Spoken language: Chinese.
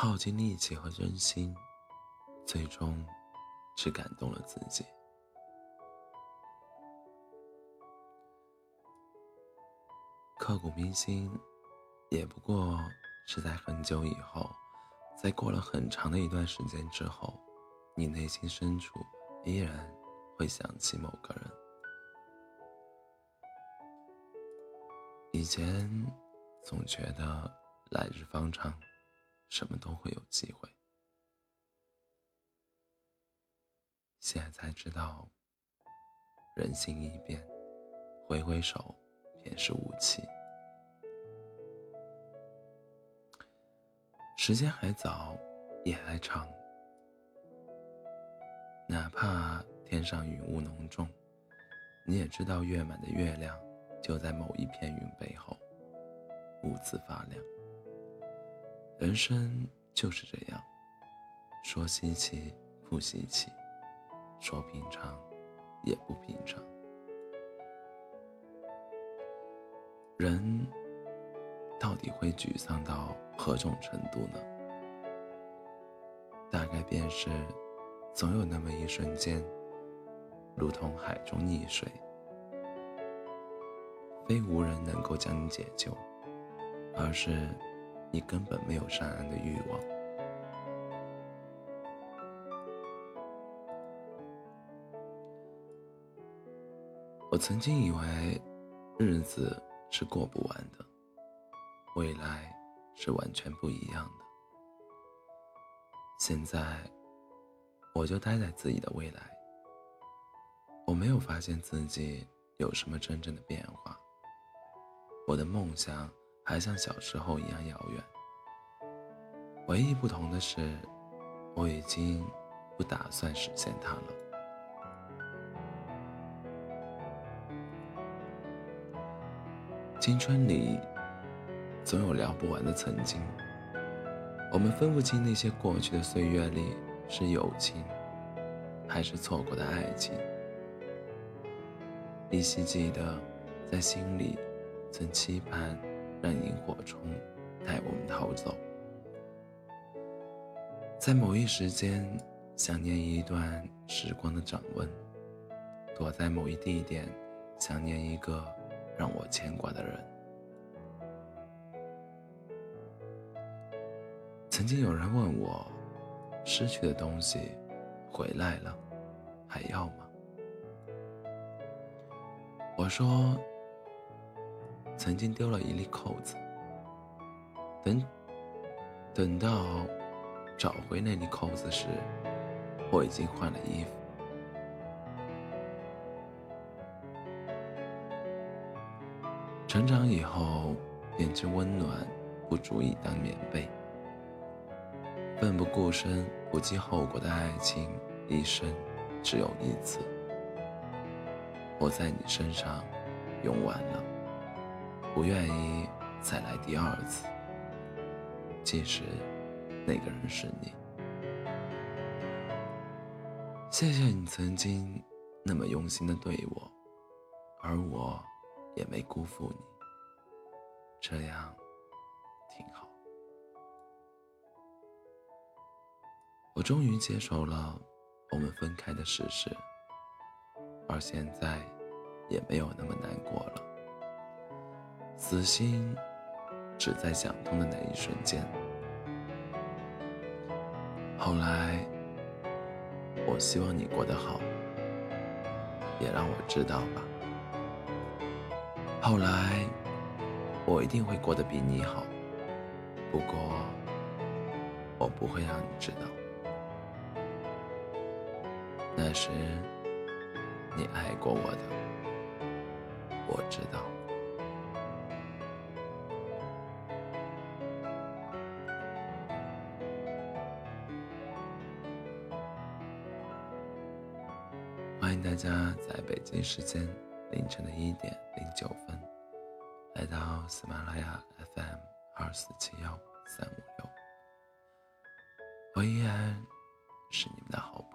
耗尽力气和真心，最终只感动了自己。刻骨铭心，也不过是在很久以后，在过了很长的一段时间之后，你内心深处依然会想起某个人。以前总觉得来日方长，什么都会有机会，现在才知道，人心易变，挥挥手便是武器。时间还早，夜还长，哪怕天上云雾浓重，你也知道月满的月亮。就在某一片云背后，兀自发亮。人生就是这样，说稀奇不稀奇，说平常也不平常。人到底会沮丧到何种程度呢？大概便是，总有那么一瞬间，如同海中溺水。非无人能够将你解救，而是你根本没有上岸的欲望。我曾经以为日子是过不完的，未来是完全不一样的。现在，我就待在自己的未来，我没有发现自己有什么真正的变化。我的梦想还像小时候一样遥远，唯一不同的是，我已经不打算实现它了。青春里总有聊不完的曾经，我们分不清那些过去的岁月里是友情，还是错过的爱情，依稀记得在心里。曾期盼让萤火虫带我们逃走，在某一时间想念一段时光的掌纹，躲在某一地点想念一个让我牵挂的人。曾经有人问我，失去的东西回来了，还要吗？我说。曾经丢了一粒扣子，等等到找回那粒扣子时，我已经换了衣服。成长以后，便知温暖不足以当棉被，奋不顾身、不计后果的爱情，一生只有一次。我在你身上用完了。不愿意再来第二次，即使那个人是你。谢谢你曾经那么用心的对我，而我也没辜负你，这样挺好。我终于接受了我们分开的事实，而现在也没有那么难过了。死心，只在想通的那一瞬间。后来，我希望你过得好，也让我知道吧。后来，我一定会过得比你好，不过，我不会让你知道。那时，你爱过我的，我知道。欢迎大家在北京时间凌晨的一点零九分，来到喜马拉雅 FM 二四七幺三五六。我依然是你们的好。